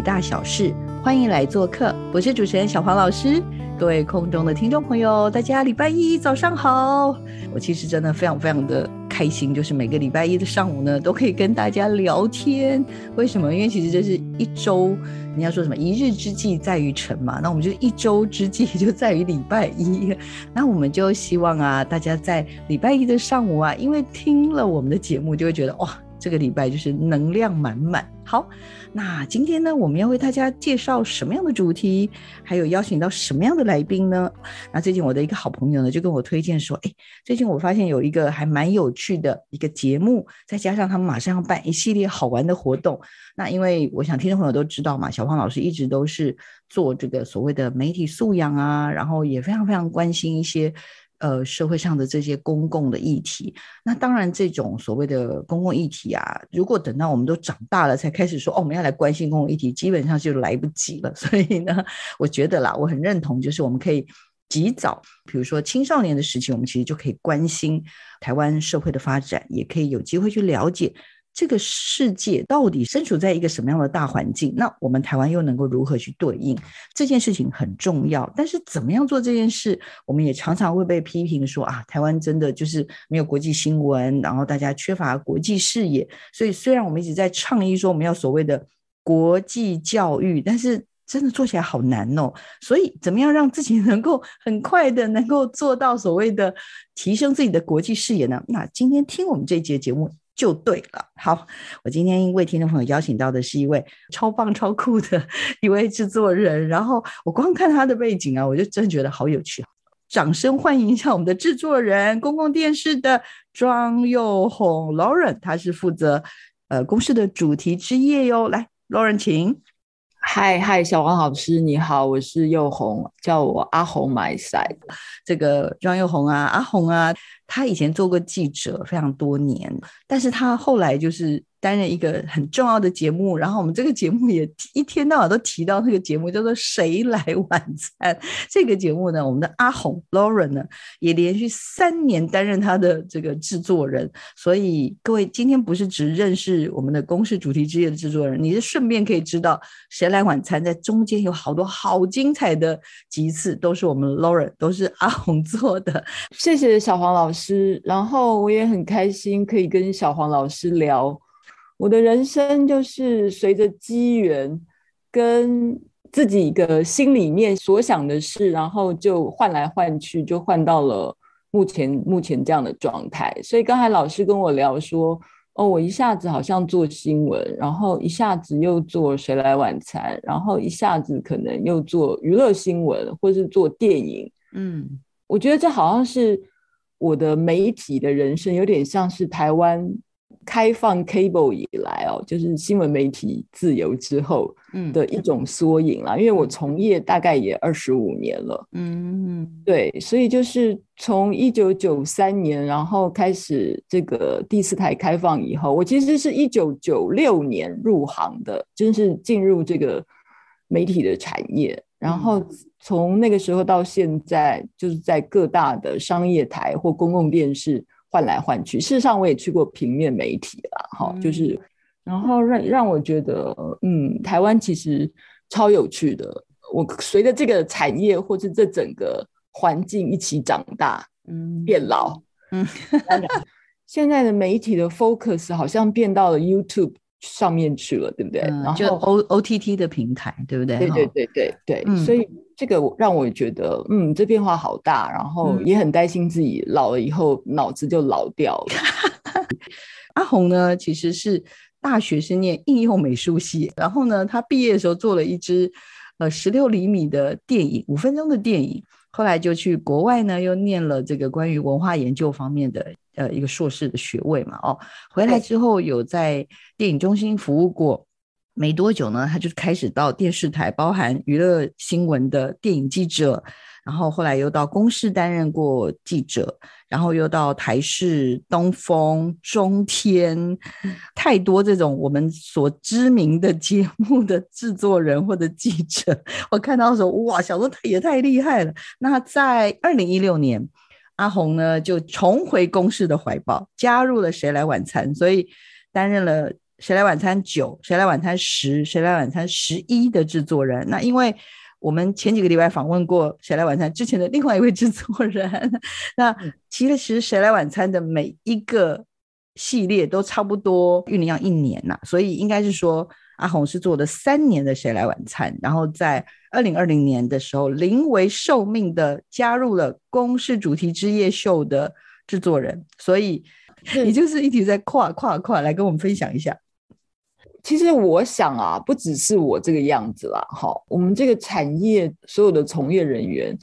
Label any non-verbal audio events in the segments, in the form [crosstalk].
大小事，欢迎来做客。我是主持人小黄老师，各位空中的听众朋友，大家礼拜一早上好。我其实真的非常非常的开心，就是每个礼拜一的上午呢，都可以跟大家聊天。为什么？因为其实这是一周，你要说什么？一日之计在于晨嘛。那我们就一周之计就在于礼拜一。[laughs] 那我们就希望啊，大家在礼拜一的上午啊，因为听了我们的节目，就会觉得哇。这个礼拜就是能量满满。好，那今天呢，我们要为大家介绍什么样的主题，还有邀请到什么样的来宾呢？那最近我的一个好朋友呢，就跟我推荐说，哎，最近我发现有一个还蛮有趣的一个节目，再加上他们马上要办一系列好玩的活动。那因为我想听众朋友都知道嘛，小胖老师一直都是做这个所谓的媒体素养啊，然后也非常非常关心一些。呃，社会上的这些公共的议题，那当然这种所谓的公共议题啊，如果等到我们都长大了才开始说哦，我们要来关心公共议题，基本上就来不及了。[laughs] 所以呢，我觉得啦，我很认同，就是我们可以及早，比如说青少年的时期，我们其实就可以关心台湾社会的发展，也可以有机会去了解。这个世界到底身处在一个什么样的大环境？那我们台湾又能够如何去对应这件事情很重要。但是怎么样做这件事，我们也常常会被批评说啊，台湾真的就是没有国际新闻，然后大家缺乏国际视野。所以虽然我们一直在倡议说我们要所谓的国际教育，但是真的做起来好难哦。所以怎么样让自己能够很快的能够做到所谓的提升自己的国际视野呢？那今天听我们这节节目。就对了。好，我今天为听众朋友邀请到的是一位超棒、超酷的一位制作人。然后我光看他的背景啊，我就真觉得好有趣。掌声欢迎一下我们的制作人，公共电视的庄又红 Lauren，他是负责呃公司的主题之夜哟。来，Lauren，请。嗨嗨，小王老师你好，我是佑红，叫我阿红 my side。这个庄佑红啊，阿红啊。他以前做过记者非常多年，但是他后来就是。担任一个很重要的节目，然后我们这个节目也一天到晚都提到这个节目，叫做《谁来晚餐》。这个节目呢，我们的阿红 Lauren 呢，也连续三年担任他的这个制作人。所以各位今天不是只认识我们的公式主题之夜的制作人，你是顺便可以知道《谁来晚餐》在中间有好多好精彩的集次，都是我们 Lauren，都是阿红做的。谢谢小黄老师，然后我也很开心可以跟小黄老师聊。我的人生就是随着机缘，跟自己一个心里面所想的事，然后就换来换去，就换到了目前目前这样的状态。所以刚才老师跟我聊说，哦，我一下子好像做新闻，然后一下子又做谁来晚餐，然后一下子可能又做娱乐新闻，或是做电影。嗯，我觉得这好像是我的媒体的人生，有点像是台湾。开放 cable 以来哦，就是新闻媒体自由之后的一种缩影啦。因为我从业大概也二十五年了，嗯，对，所以就是从一九九三年，然后开始这个第四台开放以后，我其实是一九九六年入行的，就是进入这个媒体的产业，然后从那个时候到现在，就是在各大的商业台或公共电视。换来换去，事实上我也去过平面媒体了，哈，就是，然后让让我觉得，嗯，台湾其实超有趣的。我随着这个产业或是这整个环境一起长大，嗯，变老，嗯，现在的媒体的 focus 好像变到了 YouTube 上面去了，对不对？然后 O O T T 的平台，对不对？对对对对对，所以。这个让我觉得，嗯，这变化好大，然后也很担心自己老了以后脑子就老掉了。[laughs] 阿红呢，其实是大学是念应用美术系，然后呢，他毕业的时候做了一支呃十六厘米的电影，五分钟的电影。后来就去国外呢，又念了这个关于文化研究方面的呃一个硕士的学位嘛。哦，回来之后有在电影中心服务过，没多久呢，他就开始到电视台，包含娱乐新闻的电影记者。然后后来又到公视担任过记者，然后又到台视、东风、中天，太多这种我们所知名的节目的制作人或者记者，我看到的时候，哇，想说他也太厉害了。那在二零一六年，阿红呢就重回公视的怀抱，加入了《谁来晚餐》，所以担任了《谁来晚餐》九、《谁来晚餐》十、《谁来晚餐》十一的制作人。那因为我们前几个礼拜访问过《谁来晚餐》之前的另外一位制作人，那其实《谁来晚餐》的每一个系列都差不多酝酿一年呐，所以应该是说阿红是做了三年的《谁来晚餐》，然后在二零二零年的时候临危受命的加入了公视主题之夜秀的制作人，所以你就是一直在跨跨跨来跟我们分享一下。其实我想啊，不只是我这个样子啦，哈，我们这个产业所有的从业人员，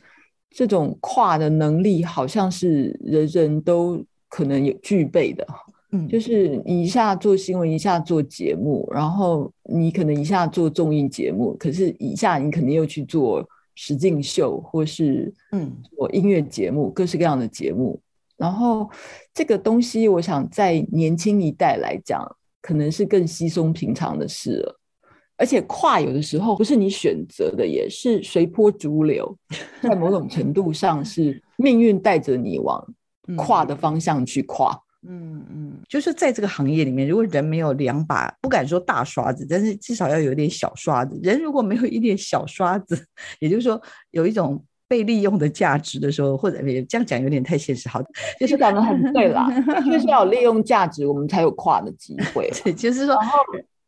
这种跨的能力，好像是人人都可能有具备的。嗯，就是你一下做新闻，一下做节目，然后你可能一下做综艺节目，可是一下你肯定又去做实境秀，或是嗯，做音乐节目，各式各样的节目。然后这个东西，我想在年轻一代来讲。可能是更稀松平常的事了，而且跨有的时候不是你选择的，也是随波逐流，在某种程度上是命运带着你往跨的方向去跨。嗯嗯，就是在这个行业里面，如果人没有两把，不敢说大刷子，但是至少要有点小刷子。人如果没有一点小刷子，[laughs] 也就是说有一种。被利用的价值的时候，或者这样讲有点太现实，好，就是讲的很对啦，[laughs] 就是要有利用价值，我们才有跨的机会。[laughs] 对，就是说，然后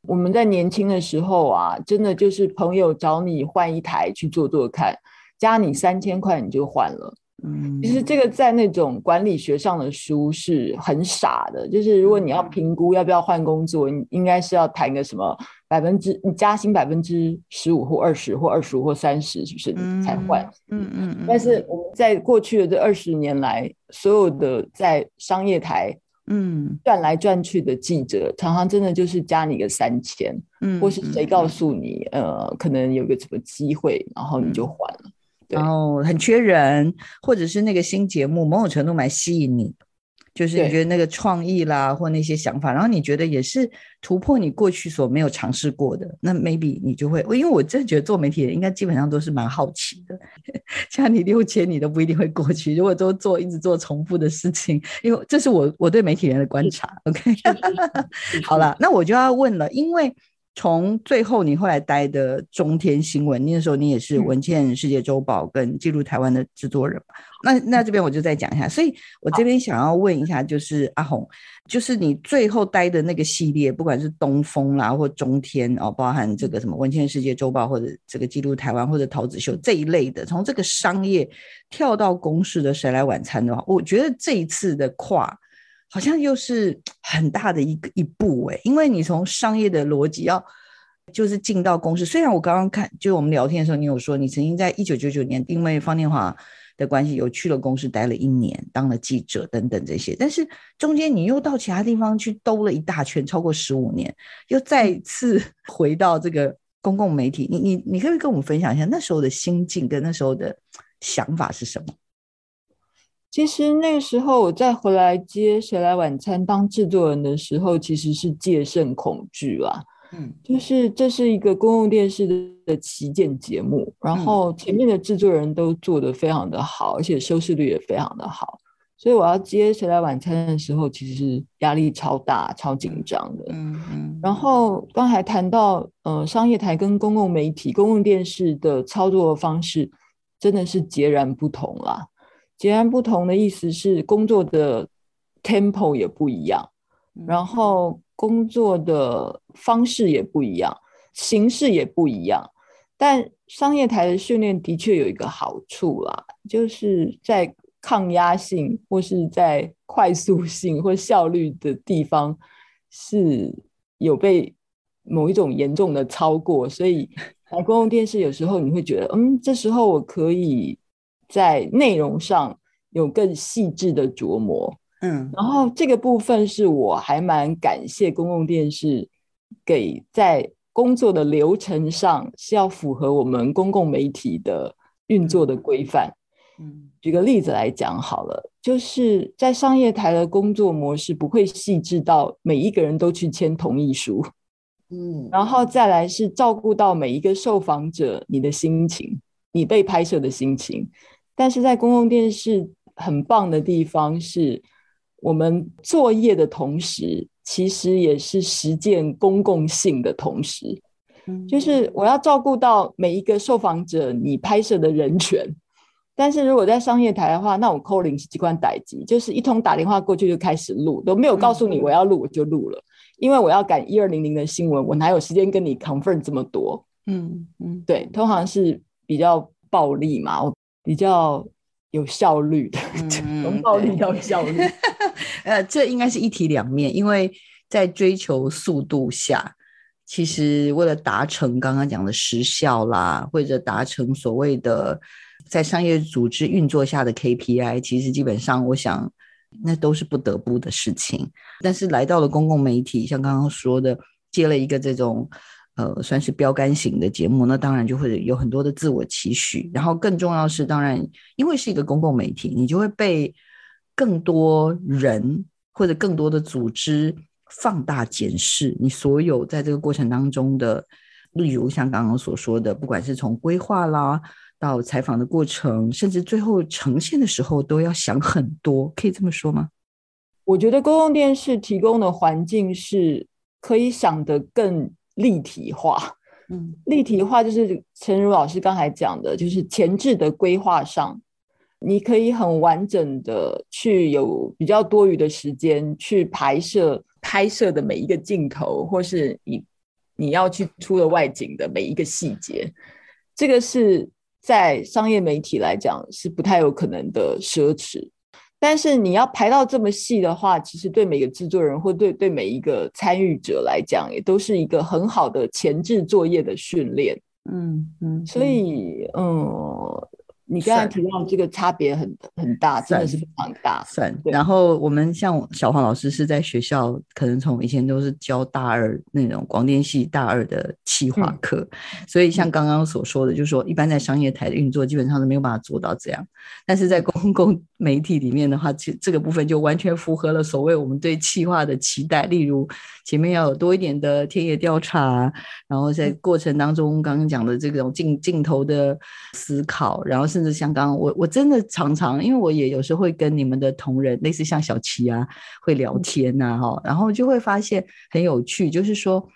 我们在年轻的时候啊，真的就是朋友找你换一台去做做看，加你三千块你就换了。嗯，其实这个在那种管理学上的书是很傻的，就是如果你要评估要不要换工作，你应该是要谈个什么百分之你加薪百分之十五或二十或二十五或三十，是不是才换？嗯嗯嗯。但是我们在过去的这二十年来，所有的在商业台嗯转来转去的记者，常常真的就是加你个三千，嗯，或是谁告诉你呃可能有个什么机会，然后你就换了。然后很缺人，或者是那个新节目某种程度蛮吸引你，就是你觉得那个创意啦，或那些想法，然后你觉得也是突破你过去所没有尝试过的，那 maybe 你就会，因为我真的觉得做媒体人应该基本上都是蛮好奇的，[laughs] 像你六千你都不一定会过去，如果都做一直做重复的事情，因为这是我我对媒体人的观察。OK，[laughs] 好了，那我就要问了，因为。从最后你后来待的中天新闻，那时候你也是文茜世界周报跟记录台湾的制作人嘛？那那这边我就再讲一下，所以我这边想要问一下，就是阿红，就是你最后待的那个系列，不管是东风啦或中天哦，包含这个什么文茜世界周报或者这个记录台湾或者桃子秀这一类的，从这个商业跳到公式的谁来晚餐的话，我觉得这一次的跨。好像又是很大的一个一步哎，因为你从商业的逻辑要就是进到公司。虽然我刚刚看，就我们聊天的时候，你有说你曾经在一九九九年因为方念华的关系，有去了公司待了一年，当了记者等等这些。但是中间你又到其他地方去兜了一大圈，超过十五年，又再次 [laughs] 回到这个公共媒体。你你你可不可以跟我们分享一下那时候的心境跟那时候的想法是什么？其实那个时候我再回来接《谁来晚餐》当制作人的时候，其实是戒慎恐惧啦。嗯，就是这是一个公共电视的旗舰节目，然后前面的制作人都做得非常的好，而且收视率也非常的好，所以我要接《谁来晚餐》的时候，其实是压力超大、超紧张的。嗯嗯。然后刚才谈到，呃，商业台跟公共媒体、公共电视的操作方式真的是截然不同啦。截然不同的意思是，工作的 tempo 也不一样，然后工作的方式也不一样，形式也不一样。但商业台的训练的确有一个好处啦，就是在抗压性或是在快速性或效率的地方是有被某一种严重的超过，所以来公共电视有时候你会觉得，嗯，这时候我可以在内容上有更细致的琢磨。嗯，然后这个部分是我还蛮感谢公共电视给在工作的流程上是要符合我们公共媒体的运作的规范。嗯举个例子来讲好了，就是在商业台的工作模式不会细致到每一个人都去签同意书，嗯然后再来是照顾到每一个受访者你的心情，你被拍摄的心情。但是在公共电视很棒的地方是，我们作业的同时，其实也是实践公共性的同时，嗯就是我要照顾到每一个受访者你拍摄的人权。但是如果在商业台的话，那我扣零是机关逮机，就是一通打电话过去就开始录，都没有告诉你我要录我就录了，因为我要赶一二零零的新闻，我哪有时间跟你 confirm 这么多？嗯嗯，对，通常是比较暴力嘛，我比较有效率的，[laughs] 嗯从暴力到效率。[laughs] 呃，这应该是一体两面，因为在追求速度下，其实为了达成刚刚讲的时效啦，或者达成所谓的在商业组织运作下的 KPI，其实基本上我想那都是不得不的事情。但是来到了公共媒体，像刚刚说的，接了一个这种。呃，算是标杆型的节目，那当然就会有很多的自我期许，然后更重要是，当然因为是一个公共媒体，你就会被更多人或者更多的组织放大检视你所有在这个过程当中的，例如像刚刚所说的，不管是从规划啦到采访的过程，甚至最后呈现的时候，都要想很多，可以这么说吗？我觉得公共电视提供的环境是可以想得更立体化。嗯立体化就是陈如老师刚才讲的，就是前置的规划上，你可以很完整的去有比较多余的时间去拍摄拍摄的每一个镜头，或是你你要去出的外景的每一个细节，这个是在商业媒体来讲是不太有可能的奢侈。但是你要排到这么细的话，其实对每个制作人或对对每一个参与者来讲，也都是一个很好的前置作业的训练。嗯嗯，所以，嗯，你刚才提到这个差别很很大，真的是非常大。算。然后我们像小黄老师是在学校，可能从以前都是教大二那种广电系大二的企划课，所以像刚刚所说的，就是说一般在商业台的运作基本上是没有办法做到这样，但是在公共 [laughs] 媒体里面的话，其这个部分就完全符合了所谓我们对企划的期待，例如前面要有多一点的田野调查，然后在过程当中刚刚讲的这种镜镜头的思考，然后甚至像刚刚我我真的常常，因为我也有时候会跟你们的同仁，类似像小齐啊，会聊天呐、哈，然后就会发现很有趣，就是说，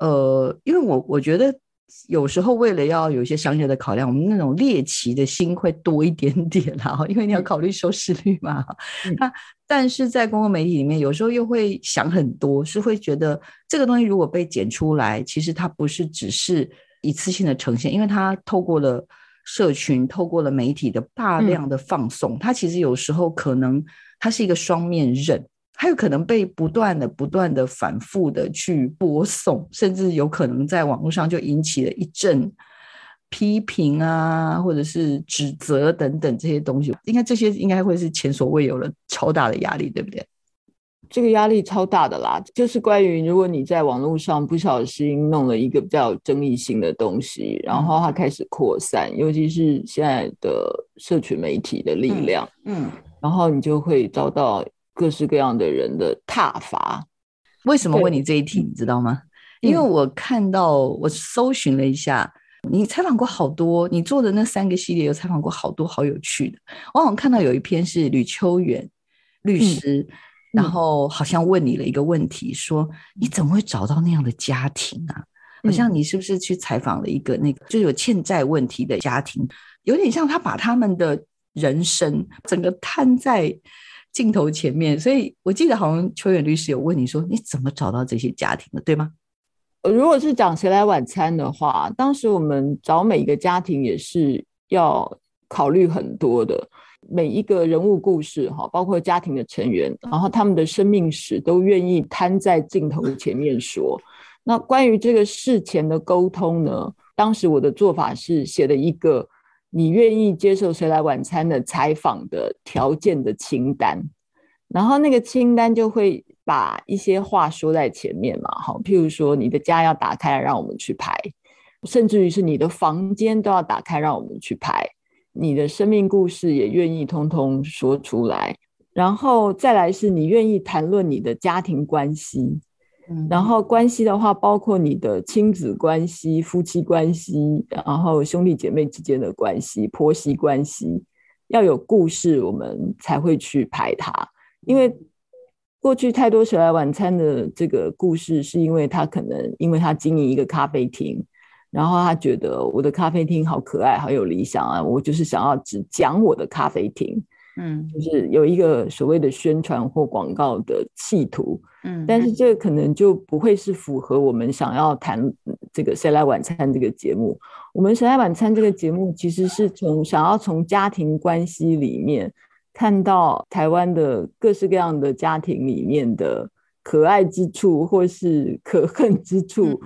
呃，因为我我觉得有时候为了要有一些商业的考量，我们那种猎奇的心会多一点点啦，哈因为你要考虑收视率嘛。嗯那但是在公共媒体里面，有时候又会想很多，是会觉得这个东西如果被剪出来，其实它不是只是一次性的呈现，因为它透过了社群，透过了媒体的大量的放送，它其实有时候可能它是一个双面刃。还有可能被不断的、不断的、反复的去播送，甚至有可能在网络上就引起了一阵批评啊，或者是指责等等这些东西。应该这些应该会是前所未有的超大的压力，对不对？这个压力超大的啦，就是关于如果你在网络上不小心弄了一个比较有争议性的东西，然后它开始扩散，尤其是现在的社群媒体的力量，嗯，然后你就会遭到各式各样的人的挞伐。为什么问你这一题，你知道吗？因为嗯我看到我搜寻了一下，你采访过好多，你做的那三个系列有采访过好多好有趣的。我好像看到有一篇是吕秋远律师，然后好像问你了一个问题，说你怎么会找到那样的家庭啊？好像你是不是去采访了一个那个就有欠债问题的家庭，有点像他把他们的人生整个摊在镜头前面，所以我记得好像邱远律师有问你说你怎么找到这些家庭的，对吗？呃如果是讲谁来晚餐的话，当时我们找每一个家庭也是要考虑很多的，每一个人物故事哈，包括家庭的成员，然后他们的生命史都愿意摊在镜头前面说。那关于这个事前的沟通呢，当时我的做法是写了一个你愿意接受谁来晚餐的采访的条件的清单，然后那个清单就会把一些话说在前面嘛，好，譬如说你的家要打开让我们去拍，甚至于是你的房间都要打开让我们去拍，你的生命故事也愿意通通说出来，然后再来是你愿意谈论你的家庭关系。然后关系的话，包括你的亲子关系、夫妻关系，然后兄弟姐妹之间的关系、婆媳关系，要有故事，我们才会去拍它。因为过去太多谁来晚餐的这个故事，是因为他可能因为他经营一个咖啡厅，然后他觉得我的咖啡厅好可爱，好有理想啊，我就是想要只讲我的咖啡厅。嗯，就是有一个所谓的宣传或广告的企图，嗯，但是这个可能就不会是符合我们想要谈这个《谁来晚餐》这个节目。我们《谁来晚餐》这个节目其实是从想要从家庭关系里面看到台湾的各式各样的家庭里面的可爱之处或是可恨之处。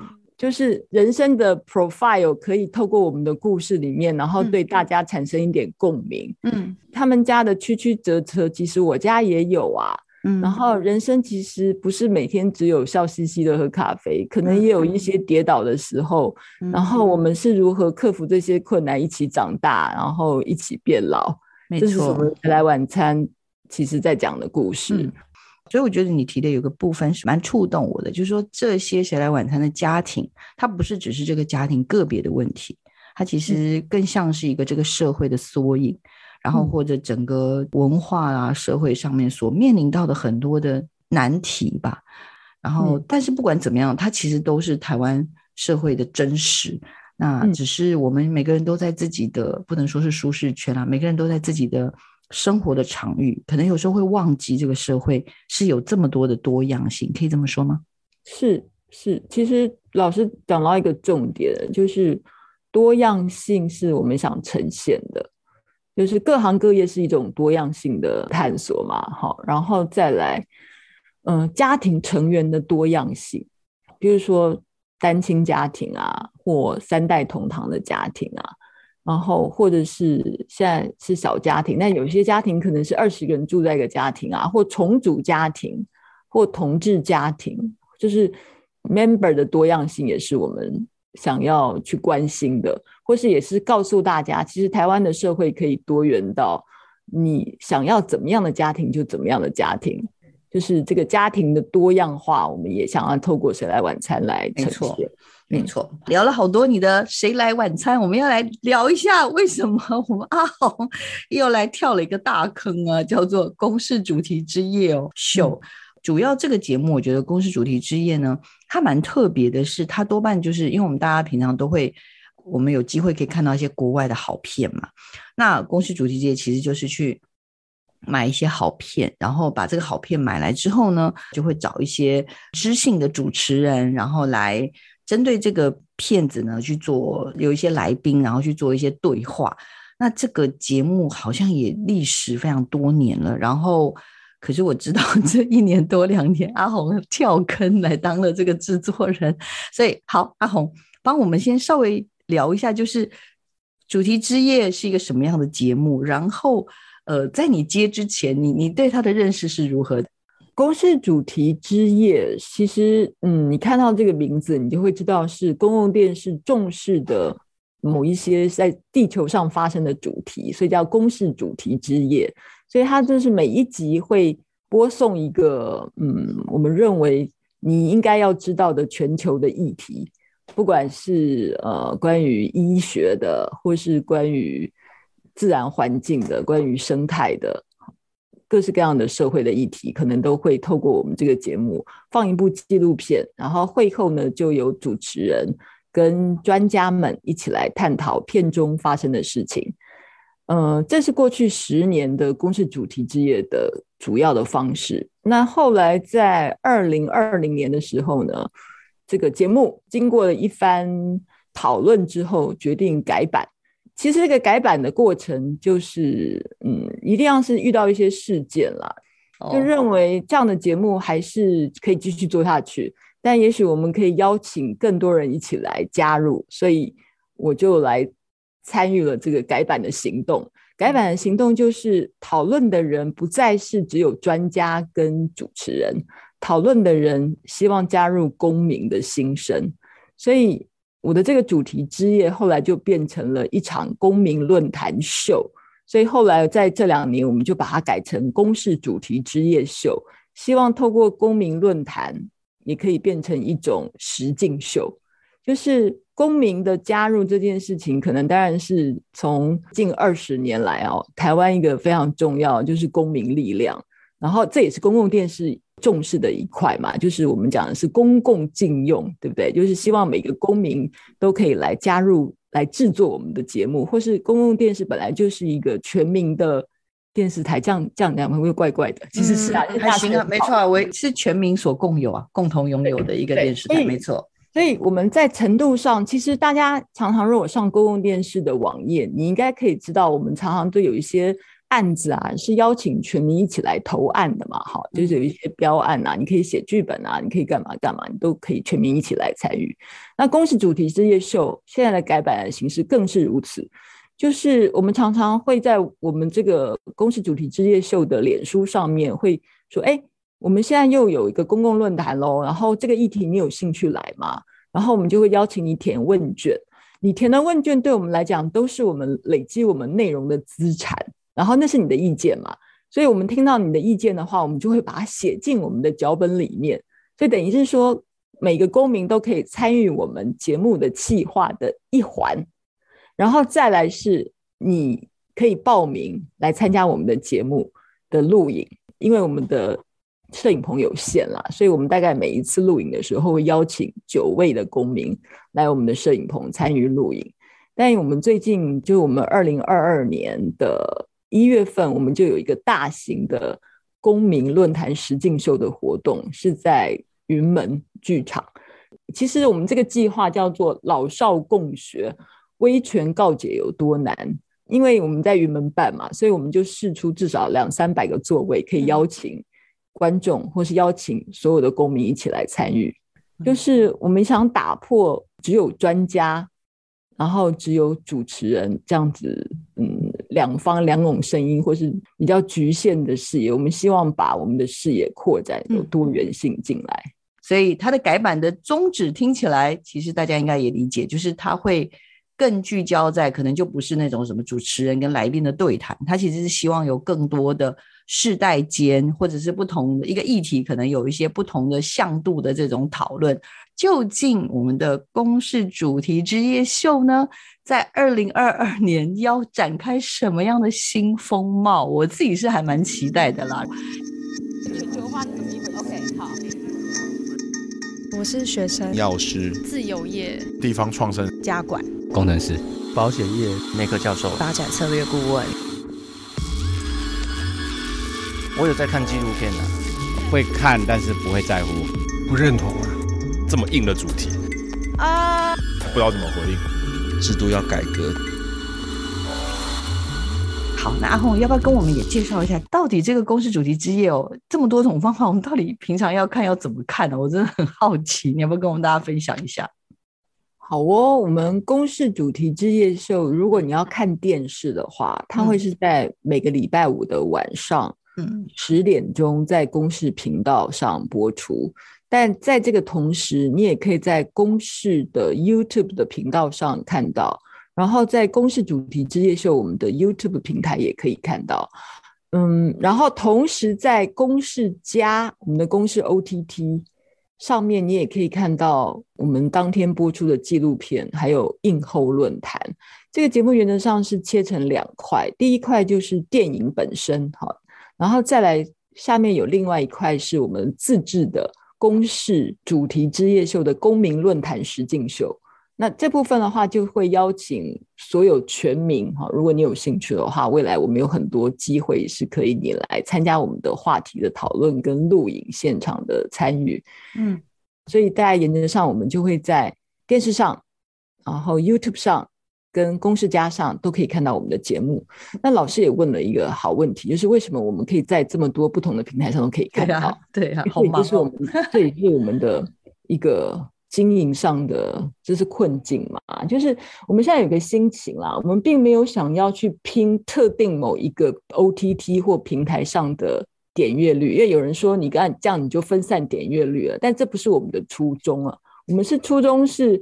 就是人生的 profile 可以透过我们的故事里面，然后对大家产生一点共鸣。嗯，他们家的曲曲折折，其实我家也有啊。嗯，然后人生其实不是每天只有笑嘻嘻的喝咖啡，可能也有一些跌倒的时候。然后我们是如何克服这些困难，一起长大，然后一起变老。没错，这是我们来晚餐其实在讲的故事。所以我觉得你提的有个部分是蛮触动我的，就是说这些谁来晚餐的家庭，它不是只是这个家庭个别的问题，它其实更像是一个这个社会的缩影，然后或者整个文化啊社会上面所面临到的很多的难题吧。然后，但是不管怎么样，它其实都是台湾社会的真实。那只是我们每个人都在自己的不能说是舒适圈啊，每个人都在自己的。生活的场域，可能有时候会忘记这个社会是有这么多的多样性，可以这么说吗？是是，其实老师讲到一个重点，就是多样性是我们想呈现的，就是各行各业是一种多样性的探索嘛。好，然后再来，嗯，家庭成员的多样性，比如说单亲家庭啊，或三代同堂的家庭啊。然后，或者是现在是小家庭，那有些家庭可能是二十个人住在一个家庭啊，或重组家庭，或同志家庭，就是 member 的多样性也是我们想要去关心的，或是也是告诉大家，其实台湾的社会可以多元到你想要怎么样的家庭就怎么样的家庭，就是这个家庭的多样化，我们也想要透过谁来晚餐来呈现。没错，聊了好多你的谁来晚餐，我们要来聊一下为什么我们阿红 [laughs] 又来跳了一个大坑啊，叫做公式主题之夜哦秀。主要这个节目，我觉得公式主题之夜呢，它蛮特别的，是它多半就是因为我们大家平常都会，我们有机会可以看到一些国外的好片嘛。那公式主题之夜其实就是去买一些好片，然后把这个好片买来之后呢，就会找一些知性的主持人，然后来。针对这个片子呢，去做有一些来宾，然后去做一些对话。那这个节目好像也历时非常多年了。然后，可是我知道 [laughs] 这一年多两年，阿红跳坑来当了这个制作人。所以，好，阿红帮我们先稍微聊一下，就是主题之夜是一个什么样的节目。然后，呃，在你接之前，你你对他的认识是如何？公式主题之夜，其实，嗯，你看到这个名字，你就会知道是公共电视重视的某一些在地球上发生的主题，所以叫公式主题之夜。所以它就是每一集会播送一个，嗯，我们认为你应该要知道的全球的议题，不管是呃关于医学的，或是关于自然环境的，关于生态的。各式各样的社会的议题，可能都会透过我们这个节目放一部纪录片，然后会后呢，就有主持人跟专家们一起来探讨片中发生的事情。嗯，这是过去十年的公式主题之夜的主要的方式。那后来在二零二零年的时候呢，这个节目经过了一番讨论之后，决定改版。其实这个改版的过程就是，嗯，一定要是遇到一些事件啦，就认为这样的节目还是可以继续做下去，但也许我们可以邀请更多人一起来加入，所以我就来参与了这个改版的行动。改版的行动就是讨论的人不再是只有专家跟主持人，讨论的人希望加入公民的心声，所以我的这个主题之夜后来就变成了一场公民论坛秀。所以后来在这两年，我们就把它改成公示主题之夜秀，希望透过公民论坛，也可以变成一种实境秀，就是公民的加入这件事情，可能当然是从近二十年来哦，台湾一个非常重要就是公民力量，然后这也是公共电视重视的一块嘛，就是我们讲的是公共禁用，对不对？就是希望每个公民都可以来加入。来制作我们的节目，或是公共电视本来就是一个全民的电视台，这样这样讲会不会怪怪的？其实是啊，还行啊，没错啊，为是全民所共有啊，共同拥有的一个电视台，没错。所以我们在程度上，其实大家常常如果上公共电视的网页，你应该可以知道，我们常常都有一些。案子啊，是邀请全民一起来投案的嘛？哈，就是有一些标案啊，你可以写剧本啊，你可以干嘛干嘛，你都可以全民一起来参与。那公司主题之夜秀现在的改版的形式更是如此，就是我们常常会在我们这个公司主题之夜秀的脸书上面会说，哎，我们现在又有一个公共论坛喽，然后这个议题你有兴趣来吗？然后我们就会邀请你填问卷，你填的问卷对我们来讲都是我们累积我们内容的资产。然后那是你的意见嘛，所以我们听到你的意见的话，我们就会把它写进我们的脚本里面。所以等于是说，每个公民都可以参与我们节目的企划的一环。然后再来是，你可以报名来参加我们的节目的录影，因为我们的摄影棚有限啦，所以我们大概每一次录影的时候会邀请九位的公民来我们的摄影棚参与录影。但我们最近就我们二零二二年的。一月份我们就有一个大型的公民论坛实境秀的活动，是在云门剧场。其实我们这个计划叫做“老少共学，威权告解有多难”。因为我们在云门办嘛，所以我们就试出至少两三百个座位，可以邀请观众或是邀请所有的公民一起来参与。就是我们想打破只有专家。然后只有主持人这样子，嗯，两方两种声音，或是比较局限的视野。我们希望把我们的视野扩展，有多元性进来。所以它的改版的宗旨听起来，其实大家应该也理解，就是它会更聚焦在，可能就不是那种什么主持人跟来宾的对谈，它其实是希望有更多的世代间，或者是不同的一个议题，可能有一些不同的向度的这种讨论。究竟我们的公式主题之夜秀呢，在二零二二年要展开什么样的新风貌？我自己是还蛮期待的啦。全球化的机会，OK，好。我是学生，药师，自由业，地方创生，家管，工程师，保险业，内科教授，发展策略顾问。我有在看纪录片的，会看，但是不会在乎，不认同啊。这么硬的主题啊，不知道怎么回应。制度要改革。好，那阿红要不要跟我们也介绍一下，到底这个公式主题之夜哦，这么多种方法，我们到底平常要看要怎么看呢？我真的很好奇，你要不要跟我们大家分享一下？好哦，我们公式主题之夜秀，如果你要看电视的话，它会是在每个礼拜五的晚上，嗯，十点钟在公视频道上播出。但在这个同时，你也可以在公视的 YouTube 的频道上看到，然后在公视主题之夜秀我们的 YouTube 平台也可以看到，嗯，然后同时在公视加我们的公视 OTT 上面，你也可以看到我们当天播出的纪录片，还有映后论坛。这个节目原则上是切成两块，第一块就是电影本身，哈，然后再来下面有另外一块是我们自制的。公示主题之夜秀的公民论坛实境秀，那这部分的话就会邀请所有全民哈，如果你有兴趣的话，未来我们有很多机会是可以你来参加我们的话题的讨论跟录影现场的参与，嗯，所以大家原则上我们就会在电视上，然后 YouTube 上。跟公式加上都可以看到我们的节目。那老师也问了一个好问题，就是为什么我们可以在这么多不同的平台上都可以看到？对啊，好忙。这是我们这也是我们的一个经营上的这是困境嘛？就是我们现在有个心情啦，我们并没有想要去拼特定某一个 OTT 或平台上的点阅率，因为有人说你干这样你就分散点阅率了，但这不是我们的初衷啊。我们是初衷是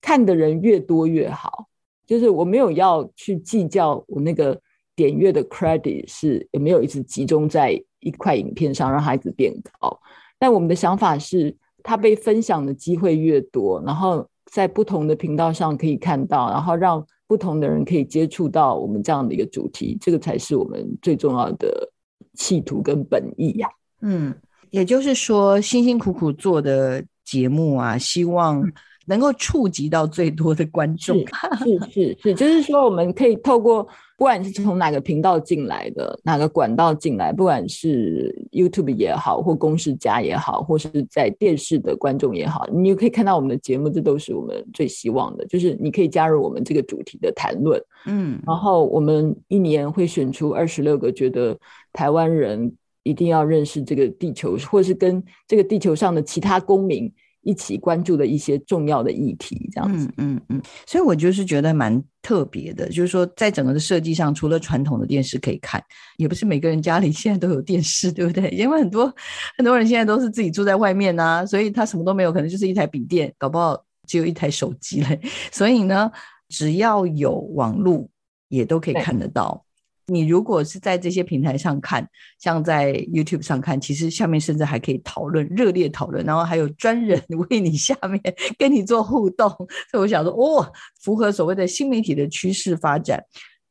看的人越多越好，就是我没有要去计较我那个点阅的 credit 是有没有一直集中在一块影片上让孩子变高，但我们的想法是，他被分享的机会越多，然后在不同的频道上可以看到，然后让不同的人可以接触到我们这样的一个主题，这个才是我们最重要的企图跟本意呀。嗯，也就是说，辛辛苦苦做的。节目啊，希望能够触及到最多的观众。是 [laughs] 是是，就是说，我们可以透过不管是从哪个频道进来的，哪个管道进来，不管是 YouTube 也好，或公式家也好，或是在电视的观众也好，你可以看到我们的节目，这都是我们最希望的。就是你可以加入我们这个主题的谈论，嗯，然后我们一年会选出二十六个觉得台湾人。一定要认识这个地球，或是跟这个地球上的其他公民一起关注的一些重要的议题，这样子。嗯嗯嗯。所以我就是觉得蛮特别的，就是说在整个的设计上，除了传统的电视可以看，也不是每个人家里现在都有电视，对不对？因为很多很多人现在都是自己住在外面啊，所以他什么都没有，可能就是一台笔电，搞不好只有一台手机嘞。所以呢，只要有网络，也都可以看得到。你如果是在这些平台上看，像在 YouTube 上看，其实下面甚至还可以讨论、热烈讨论，然后还有专人 [laughs] 为你下面跟你做互动。所以我想说，哦，符合所谓的新媒体的趋势发展。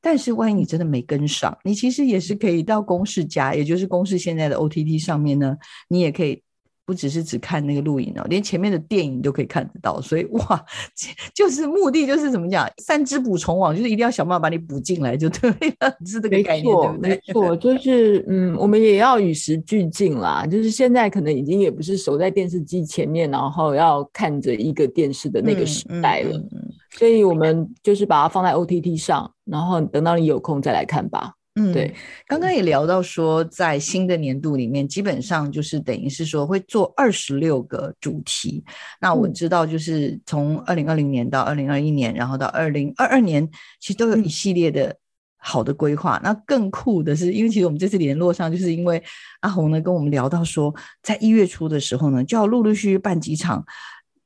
但是万一你真的没跟上，你其实也是可以到公式家，也就是公式现在的 OTT 上面呢，你也可以。不只是只看那个录影哦，连前面的电影都可以看得到，所以哇，就是目的就是怎么讲，三只捕虫网，就是一定要想办法把你捕进来就对了，[laughs] 是这个概念，对不对？没错，就是嗯，我们也要与时俱进啦。就是现在可能已经也不是守在电视机前面，然后要看着一个电视的那个时代了，所以我们就是把它放在 OTT 上，然后等到你有空再来看吧。嗯，对，刚刚也聊到说，在新的年度里面，基本上就是等于是说会做二十六个主题。那我知道，就是从二零二零年到二零二一年，然后到二零二二年，其实都有一系列的好的规划。那更酷的是，因为其实我们这次联络上，就是因为阿红呢跟我们聊到说，在一月初的时候呢，就要陆陆续续办几场。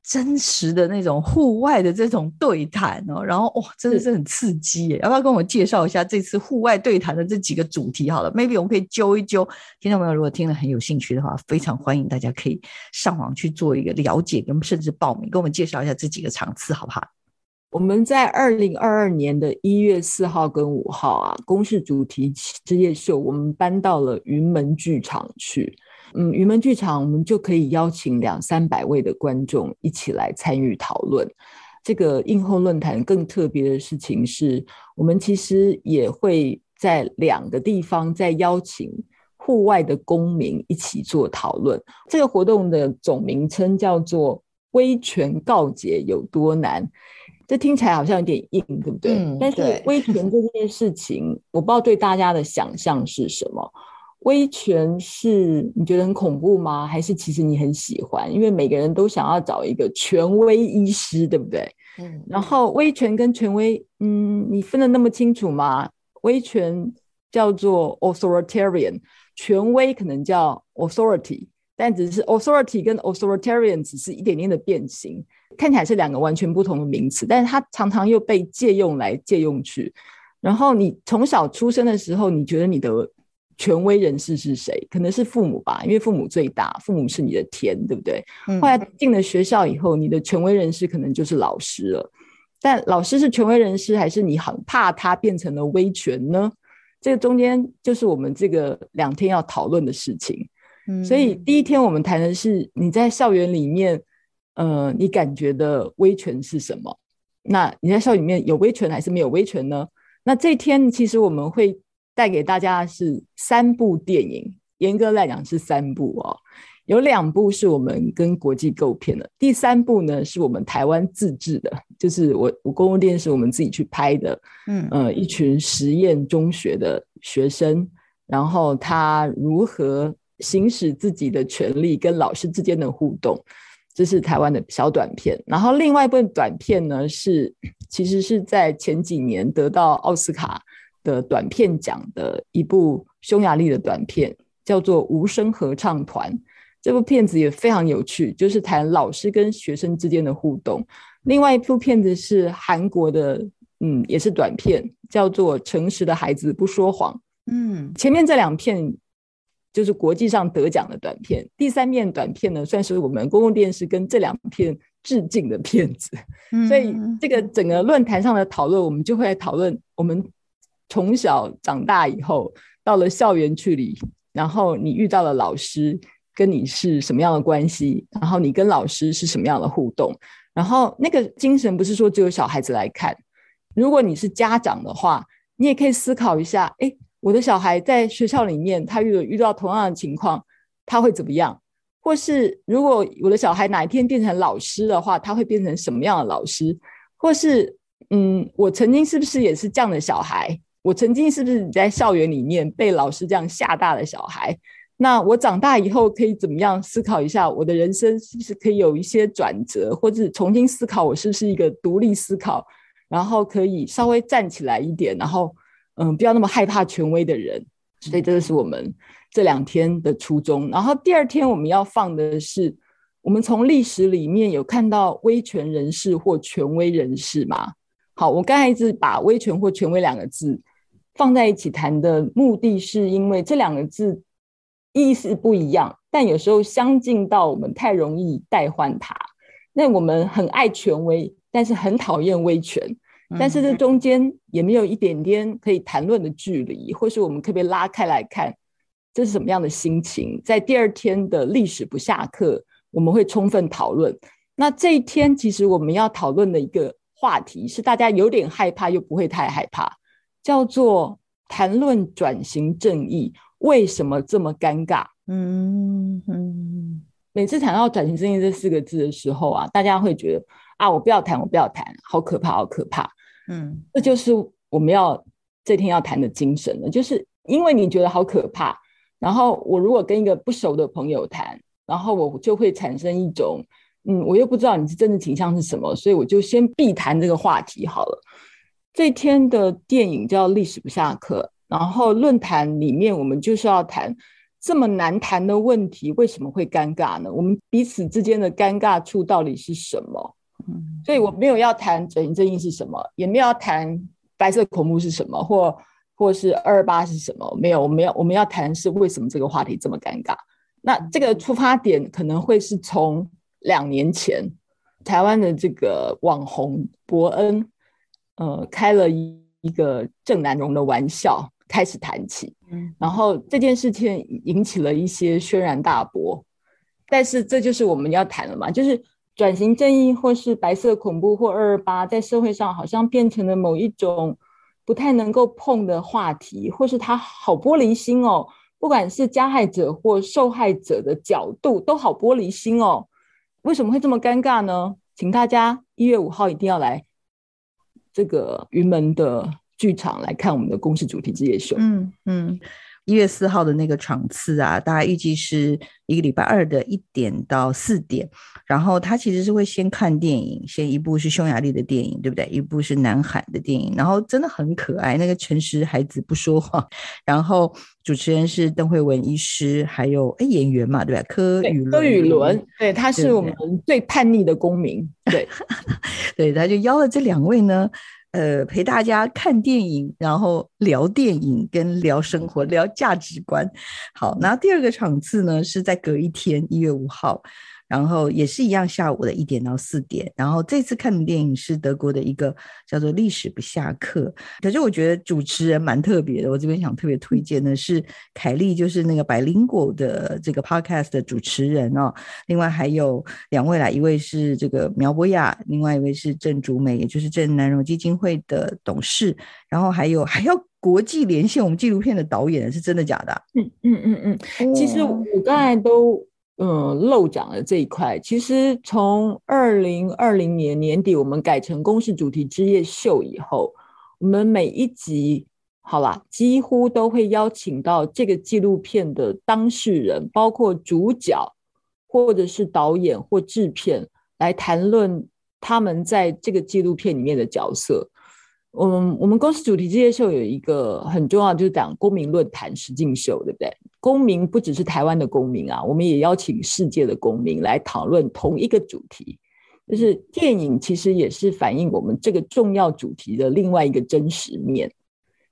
真实的那种户外的这种对谈哦，然后哇，真的是很刺激耶！要不要跟我介绍一下这次户外对谈的这几个主题？好了，maybe 我们可以揪一揪。听众朋友，如果听了很有兴趣的话，非常欢迎大家可以上网去做一个了解，跟甚至报名，跟我们介绍一下这几个场次，好不好？我们在二零二二年的一月四号跟五号啊，公式主题之夜秀，我们搬到了云门剧场去。嗯，云门剧场，我们就可以邀请两三百位的观众一起来参与讨论。这个映后论坛更特别的事情是，我们其实也会在两个地方再邀请户外的公民一起做讨论。这个活动的总名称叫做“威权告解有多难”，这听起来好像有点硬，对不对？嗯。但是威权这件事情，我不知道对大家的想象是什么。威权是你觉得很恐怖吗？还是其实你很喜欢？因为每个人都想要找一个权威医师，对不对？嗯。然后威权跟权威，嗯，你分得那么清楚吗？威权叫做 authoritarian，权威可能叫 authority，但只是 authority 跟 authoritarian 只是一点点的变形，看起来是两个完全不同的名词，但是它常常又被借用来借用去。然后你从小出生的时候，你觉得你的权威人士是谁？可能是父母吧，因为父母最大，父母是你的天，对不对？后来进了学校以后，你的权威人士可能就是老师了。但老师是权威人士，还是你很怕他变成了威权呢？这个中间就是我们这个两天要讨论的事情。所以第一天我们谈的是你在校园里面，呃，你感觉的威权是什么？那你在校里面有威权还是没有威权呢？那这天其实我们会。带给大家是三部电影，严格来讲是三部哦，有两部是我们跟国际购片的，第三部呢是我们台湾自制的，就是我我公共电视我们自己去拍的，嗯呃，一群实验中学的学生，然后他如何行使自己的权利跟老师之间的互动，这是台湾的小短片。然后另外一部短片呢，是其实是在前几年得到奥斯卡的短片奖的一部匈牙利的短片，叫做《无声合唱团》。这部片子也非常有趣，就是谈老师跟学生之间的互动。另外一部片子是韩国的，嗯，也是短片，叫做《诚实的孩子不说谎》。嗯，前面这两片就是国际上得奖的短片，第三面短片呢，算是我们公共电视跟这两片致敬的片子。所以这个整个论坛上的讨论，我们就会来讨论我们从小长大以后到了校园去里，然后你遇到了老师，跟你是什么样的关系，然后你跟老师是什么样的互动。然后那个精神不是说只有小孩子来看，如果你是家长的话，你也可以思考一下：哎，我的小孩在学校里面，他遇遇到同样的情况，他会怎么样？或是如果我的小孩哪一天变成老师的话，他会变成什么样的老师？或是嗯，我曾经是不是也是这样的小孩？我曾经是不是在校园里面被老师这样吓大的小孩？那我长大以后可以怎么样思考一下我的人生是不是可以有一些转折，或者重新思考我是不是一个独立思考，然后可以稍微站起来一点，然后嗯不要那么害怕权威的人。所以这个是我们这两天的初衷。然后第二天我们要放的是，我们从历史里面有看到威权人士或权威人士吗？好，我刚才一直把威权或权威两个字放在一起谈的目的是因为这两个字。意思不一样，但有时候相近到我们太容易代换它。那我们很爱权威，但是很讨厌威权。但是这中间也没有一点点可以谈论的距离，或是我们可不可以拉开来看，这是什么样的心情？在第二天的历史不下课，我们会充分讨论。那这一天其实我们要讨论的一个话题是大家有点害怕又不会太害怕，叫做谈论转型正义。为什么这么尴尬？嗯嗯，每次谈到转型正义这四个字的时候啊，大家会觉得啊，我不要谈，我不要谈，好可怕，好可怕。嗯，这就是我们要这天要谈的精神了，就是因为你觉得好可怕，然后我如果跟一个不熟的朋友谈，然后我就会产生一种，嗯，我又不知道你是真的倾向是什么，所以我就先避谈这个话题好了。这天的电影叫《历史不下课》。然后论坛里面，我们就是要谈这么难谈的问题，为什么会尴尬呢？我们彼此之间的尴尬处到底是什么？嗯，所以我没有要谈转型正义是什么，也没有要谈白色恐怖是什么，或或是二二八是什么，没有，我们要我们要谈是为什么这个话题这么尴尬。那这个出发点可能会是从两年前台湾的这个网红伯恩，呃，开了一一个郑南荣的玩笑。开始谈起，嗯，然后这件事情引起了一些轩然大波，但是这就是我们要谈的嘛，就是转型正义或是白色恐怖或二二八，在社会上好像变成了某一种不太能够碰的话题，或是他好玻璃心哦，不管是加害者或受害者的角度都好玻璃心哦，为什么会这么尴尬呢？请大家一月五号一定要来这个云门的。剧场来看我们的公式主题之夜秀。嗯嗯，一月四号的那个场次啊，大概预计是一个礼拜二的一点到四点。然后他其实是会先看电影，先一部是匈牙利的电影，对不对？一部是南韩的电影，然后真的很可爱。那个诚实孩子不说话。然后主持人是邓慧文医师，还有哎演员嘛，对吧？柯宇柯宇伦，对，他是我们最叛逆的公民。对 [laughs] 对，他就邀了这两位呢。呃，陪大家看电影，然后聊电影，跟聊生活，聊价值观。好，那第二个场次呢，是在隔一天，一月五号。然后也是一样，下午的一点到四点。然后这次看的电影是德国的一个叫做《历史不下课》，可是我觉得主持人蛮特别的。我这边想特别推荐的是凯莉，就是那个百灵果的这个 podcast 的主持人哦。另外还有两位啦，一位是这个苗博雅，另外一位是郑竹美，也就是郑南荣基金会的董事。然后还有还要国际连线我们纪录片的导演，是真的假的？嗯嗯嗯嗯。其实我刚才都。嗯，漏讲了这一块。其实从二零二零年年底，我们改成公式主题之夜秀以后，我们每一集好啦，几乎都会邀请到这个纪录片的当事人，包括主角或者是导演或制片来谈论他们在这个纪录片里面的角色。嗯，我们公司主题这些秀有一个很重要，就是讲公民论坛实境秀，对不对？公民不只是台湾的公民啊，我们也邀请世界的公民来讨论同一个主题。就是电影其实也是反映我们这个重要主题的另外一个真实面。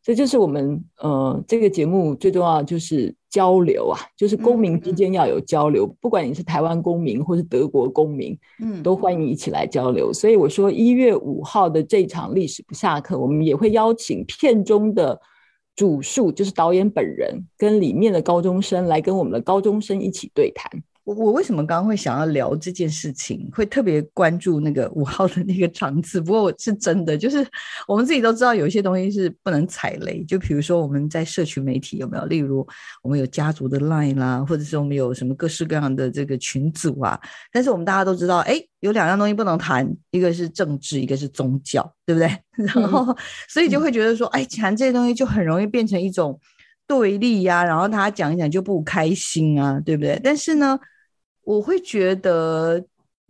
这就是我们呃这个节目最重要就是交流啊，就是公民之间要有交流，不管你是台湾公民或是德国公民，嗯，都欢迎一起来交流。所以我说一月五号的这场历史不下课，我们也会邀请片中的主述，就是导演本人跟里面的高中生来跟我们的高中生一起对谈。我我为什么刚刚会想要聊这件事情，会特别关注那个五号的那个场次？不过我是真的，就是 [laughs] 我们自己都知道，有一些东西是不能踩雷。就比如说我们在社群媒体有没有？例如我们有家族的 line 啦，或者是我们有什么各式各样的这个群组啊。但是我们大家都知道，哎，有两样东西不能谈，一个是政治，一个是宗教，对不对？[laughs] 然后所以就会觉得说，哎，谈这些东西就很容易变成一种对立呀，然后他讲一讲就不开心啊，对不对？但是呢？我会觉得，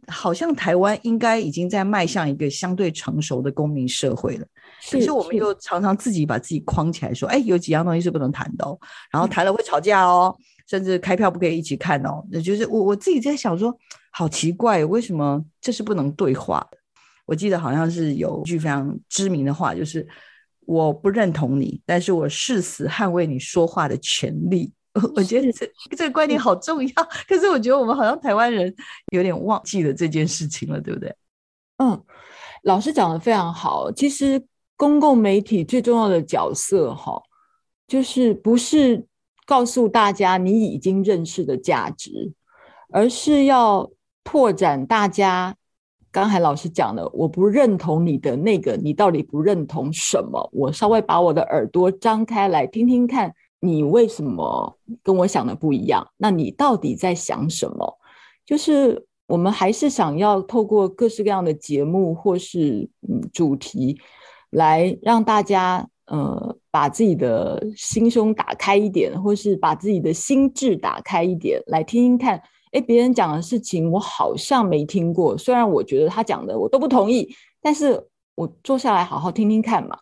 好像台湾应该已经在迈向一个相对成熟的公民社会了。可是我们又常常自己把自己框起来，说：“哎，有几样东西是不能谈的，哦，然后谈了会吵架哦，甚至开票不可以一起看哦。”那就是我我自己在想说，好奇怪，为什么这是不能对话的？我记得好像是有一句非常知名的话，就是“我不认同你，但是我誓死捍卫你说话的权利。” [laughs] 我觉得这这个观念好重要，[laughs] 可是我觉得我们好像台湾人有点忘记了这件事情了，对不对？嗯，老师讲的非常好。其实公共媒体最重要的角色，哈，就是不是告诉大家你已经认识的价值，而是要拓展大家。刚才老师讲的，我不认同你的那个，你到底不认同什么？我稍微把我的耳朵张开来听听看。你为什么跟我想的不一样？那你到底在想什么？就是我们还是想要透过各式各样的节目或是嗯主题，来让大家呃把自己的心胸打开一点，或是把自己的心智打开一点，来听听看。哎，别人讲的事情我好像没听过，虽然我觉得他讲的我都不同意，但是我坐下来好好听听看嘛。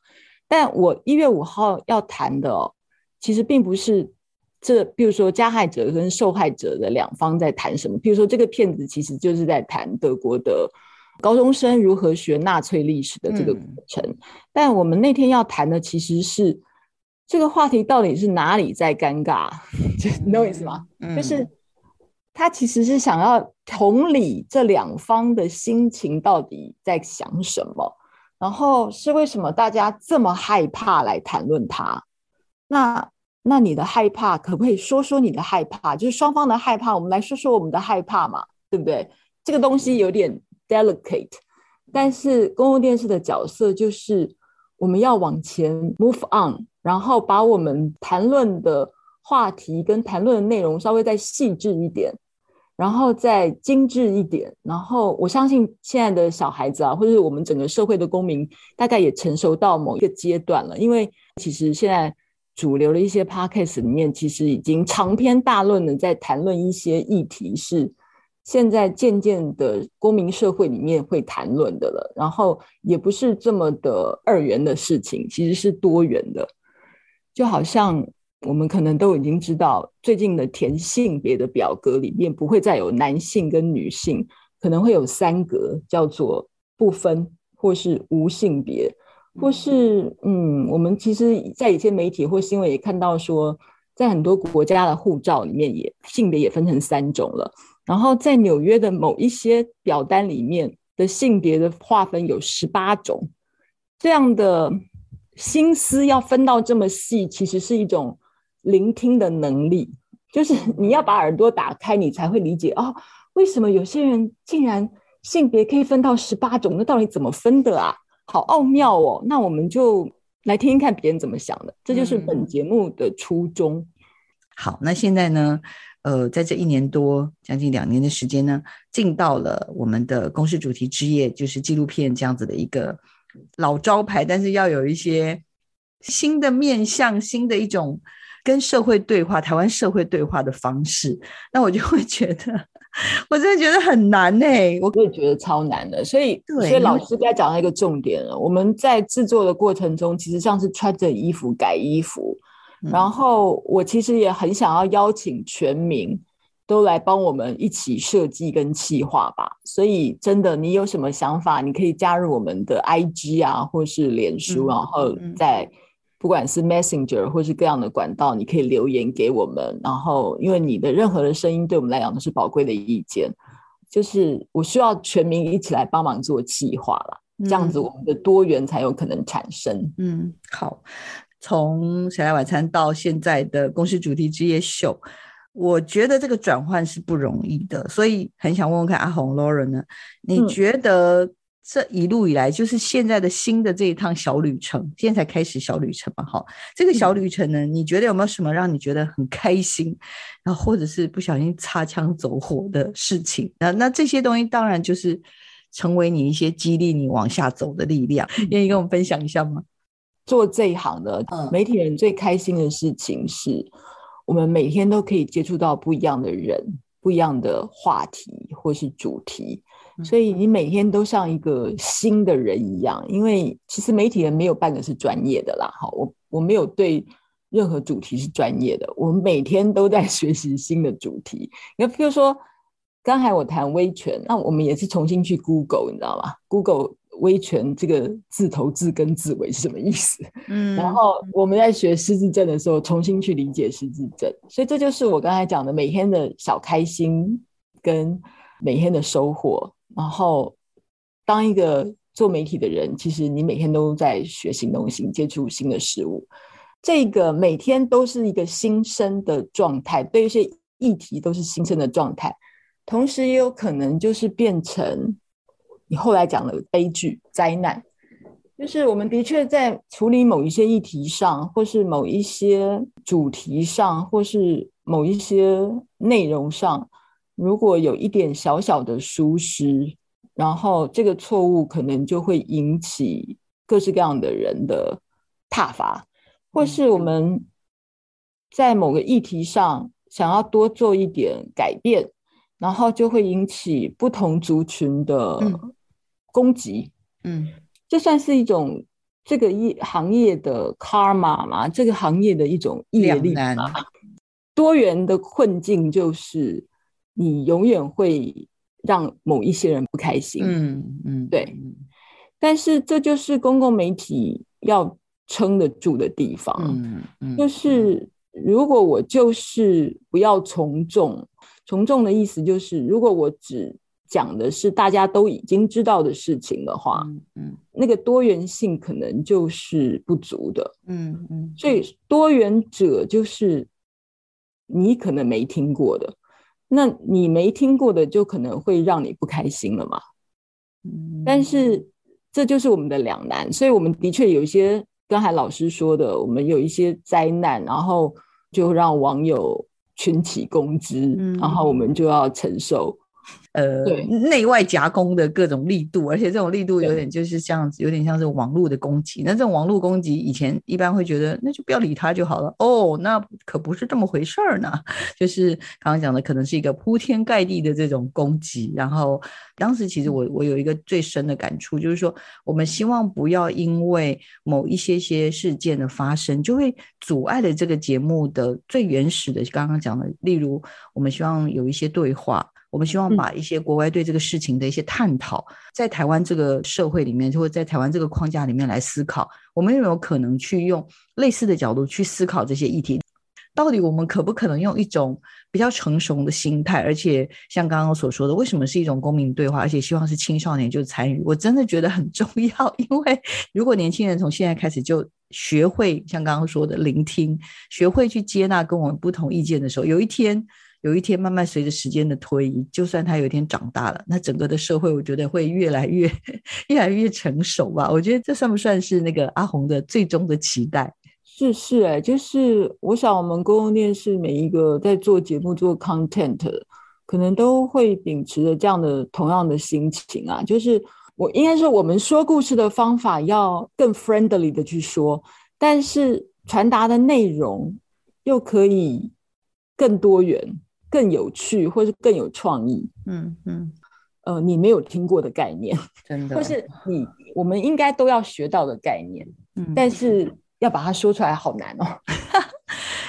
但我一月五号要谈的。其实并不是这，比如说加害者跟受害者的两方在谈什么。比如说这个片子其实就是在谈德国的高中生如何学纳粹历史的这个过程。但我们那天要谈的其实是这个话题到底是哪里在尴尬，[laughs] 你懂我意思吗？就是他其实是想要同理这两方的心情到底在想什么，然后是为什么大家这么害怕来谈论它。那那你的害怕可不可以说说你的害怕？就是双方的害怕，我们来说说我们的害怕嘛，对不对？这个东西有点 delicate，但是公共电视的角色就是我们要往前 move on，然后把我们谈论的话题跟谈论的内容稍微再细致一点，然后再精致一点。然后我相信现在的小孩子啊，或者是我们整个社会的公民，大概也成熟到某一个阶段了，因为其实现在。主流的一些 podcast 里面，其实已经长篇大论的在谈论一些议题，是现在渐渐的公民社会里面会谈论的了。然后也不是这么的二元的事情，其实是多元的。就好像我们可能都已经知道，最近的填性别的表格里面不会再有男性跟女性，可能会有三格，叫做不分或是无性别。或是嗯，我们其实，在一些媒体或新闻也看到说，在很多国家的护照里面，也性别也分成三种了。然后在纽约的某一些表单里面的性别的划分有十八种，这样的心思要分到这么细，其实是一种聆听的能力，就是 [laughs] 你要把耳朵打开，你才会理解哦，为什么有些人竟然性别可以分到十八种？那到底怎么分的啊？好奥妙哦！那我们就来听听看别人怎么想的，这就是本节目的初衷。好，那现在呢？呃，在这一年多、将近两年的时间呢，进到了我们的公司主题之夜，就是纪录片这样子的一个老招牌，但是要有一些新的面向、新的一种跟社会对话、台湾社会对话的方式。那我就会觉得，[laughs] 我真的觉得很难呢，我也觉得超难的。所以，所以老师该讲到一个重点了。我们在制作的过程中，其实像是穿着衣服改衣服，然后我其实也很想要邀请全民都来帮我们一起设计跟企划吧。所以，真的，你有什么想法，你可以加入我们的 IG 啊，或是脸书，然后在。不管是 Messenger 或是各样的管道，你可以留言给我们。然后，因为你的任何的声音对我们来讲都是宝贵的意见。就是我需要全民一起来帮忙做计划了，这样子我们的多元才有可能产生。嗯，好。从谁来晚餐到现在的公司主题之夜秀，我觉得这个转换是不容易的，所以很想问问看阿红 Lauren 呢，你觉得？这一路以来，就是现在的新的这一趟小旅程，现在才开始小旅程嘛？哈，这个小旅程呢，你觉得有没有什么让你觉得很开心，然后或者是不小心擦枪走火的事情？那那这些东西当然就是成为你一些激励你往下走的力量。愿意跟我们分享一下吗？做这一行的媒体人最开心的事情是，我们每天都可以接触到不一样的人、不一样的话题或是主题。所以你每天都像一个新的人一样，因为其实媒体人没有半个是专业的啦。哈，我我没有对任何主题是专业的，我们每天都在学习新的主题。那比如说，刚才我谈威权，那我们也是重新去 Google，你知道吗？Google 威权这个字头字根字尾是什么意思？[laughs] 嗯，然后我们在学失智症的时候，重新去理解失智症。所以这就是我刚才讲的每天的小开心跟每天的收获。然后，当一个做媒体的人，其实你每天都在学新东西，接触新的事物。这个每天都是一个新生的状态，对一些议题都是新生的状态。同时，也有可能就是变成你后来讲的悲剧、灾难。就是我们的确在处理某一些议题上，或是某一些主题上，或是某一些内容上。如果有一点小小的疏失，然后这个错误可能就会引起各式各样的人的挞伐，或是我们在某个议题上想要多做一点改变，然后就会引起不同族群的攻击。嗯，这算是一种这个业行业的 karma 吗？这个行业的一种业力吗？多元的困境就是。你永远会让某一些人不开心，嗯嗯，对。但是这就是公共媒体要撑得住的地方，嗯嗯，就是如果我就是不要从众，从众的意思就是，如果我只讲的是大家都已经知道的事情的话，嗯，那个多元性可能就是不足的，嗯嗯。所以多元者就是你可能没听过的。那你没听过的，就可能会让你不开心了嘛。但是这就是我们的两难，所以我们的确有一些刚才老师说的，我们有一些灾难，然后就让网友群起攻之，然后我们就要承受。呃，内外夹攻的各种力度，而且这种力度有点就是像有点像是网络的攻击。那这种网络攻击，以前一般会觉得那就不要理他就好了。哦，那可不是这么回事儿呢。[laughs] 就是刚刚讲的，可能是一个铺天盖地的这种攻击。然后当时其实我我有一个最深的感触，就是说我们希望不要因为某一些些事件的发生，就会阻碍了这个节目的最原始的刚刚讲的，例如我们希望有一些对话。我们希望把一些国外对这个事情的一些探讨，在台湾这个社会里面，或者在台湾这个框架里面来思考，我们有没有可能去用类似的角度去思考这些议题？到底我们可不可能用一种比较成熟的心态？而且像刚刚所说的，为什么是一种公民对话？而且希望是青少年就参与，我真的觉得很重要。[laughs] 因为如果年轻人从现在开始就学会像刚刚说的聆听，学会去接纳跟我们不同意见的时候，有一天。有一天，慢慢随着时间的推移，就算他有一天长大了，那整个的社会，我觉得会越来越、[laughs] 越来越成熟吧。我觉得这算不算是那个阿红的最终的期待？是是哎，就是我想，我们公共电视每一个在做节目、做 content，可能都会秉持着这样的同样的心情啊。就是我应该说，我们说故事的方法要更 friendly 的去说，但是传达的内容又可以更多元。更有趣，或是更有创意。嗯嗯，呃，你没有听过的概念，[laughs] 真的，或是你我们应该都要学到的概念，嗯但是要把它说出来好难哦。[laughs]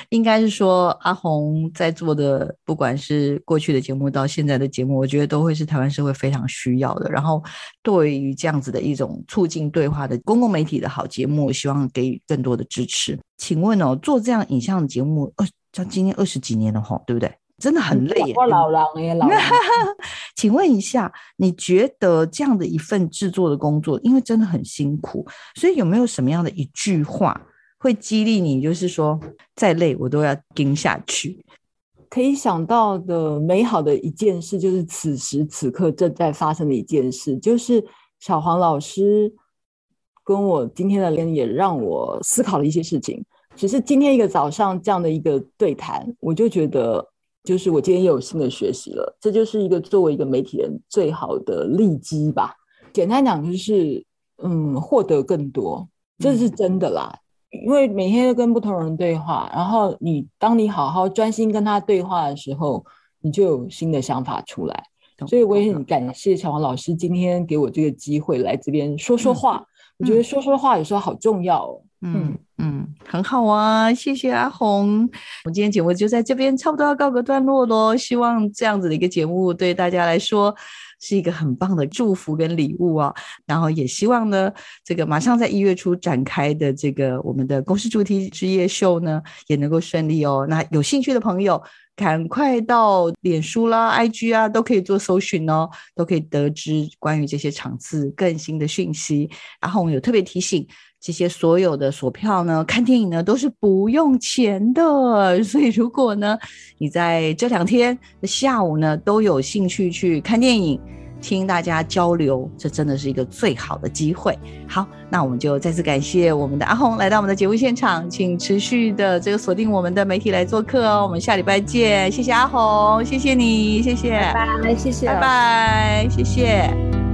应该是说阿红在做的，不管是过去的节目到现在的节目，我觉得都会是台湾社会非常需要的。然后对于这样子的一种促进对话的公共媒体的好节目，希望给予更多的支持。请问哦，做这样影像的节目，呃，像今年二十几年了吼，对不对？真的很累耶。我老狼哎，老狼。[laughs] 请问一下，你觉得这样的一份制作的工作，因为真的很辛苦，所以有没有什么样的一句话会激励你？就是说，再累我都要盯下去。可以想到的美好的一件事，就是此时此刻正在发生的一件事，就是小黄老师跟我今天的连也让我思考了一些事情。只是今天一个早上这样的一个对谈，我就觉得，就是我今天又有新的学习了。这就是一个作为一个媒体人最好的利基吧。简单讲就是，嗯，获得更多，这是真的啦。因为每天都跟不同人对话，然后你当你好好专心跟他对话的时候，你就有新的想法出来。所以我也很感谢小王老师今天给我这个机会来这边说说话。我觉得说说话有时候好重要哦。嗯嗯，嗯很好啊，谢谢阿红。我今天节目就在这边差不多要告个段落喽。希望这样子的一个节目对大家来说是一个很棒的祝福跟礼物啊。然后也希望呢，这个马上在一月初展开的这个我们的公司主题之夜秀呢，也能够顺利哦。那有兴趣的朋友，赶快到脸书啦、IG 啊，都可以做搜寻哦，都可以得知关于这些场次更新的讯息。然后我们有特别提醒。这些所有的索票呢，看电影呢都是不用钱的，所以如果呢你在这两天的下午呢都有兴趣去看电影，听大家交流，这真的是一个最好的机会。好，那我们就再次感谢我们的阿红来到我们的节目现场，请持续的这个锁定我们的媒体来做客哦。我们下礼拜见，谢谢阿红，谢谢你，谢谢，拜拜，谢谢，拜拜，谢谢。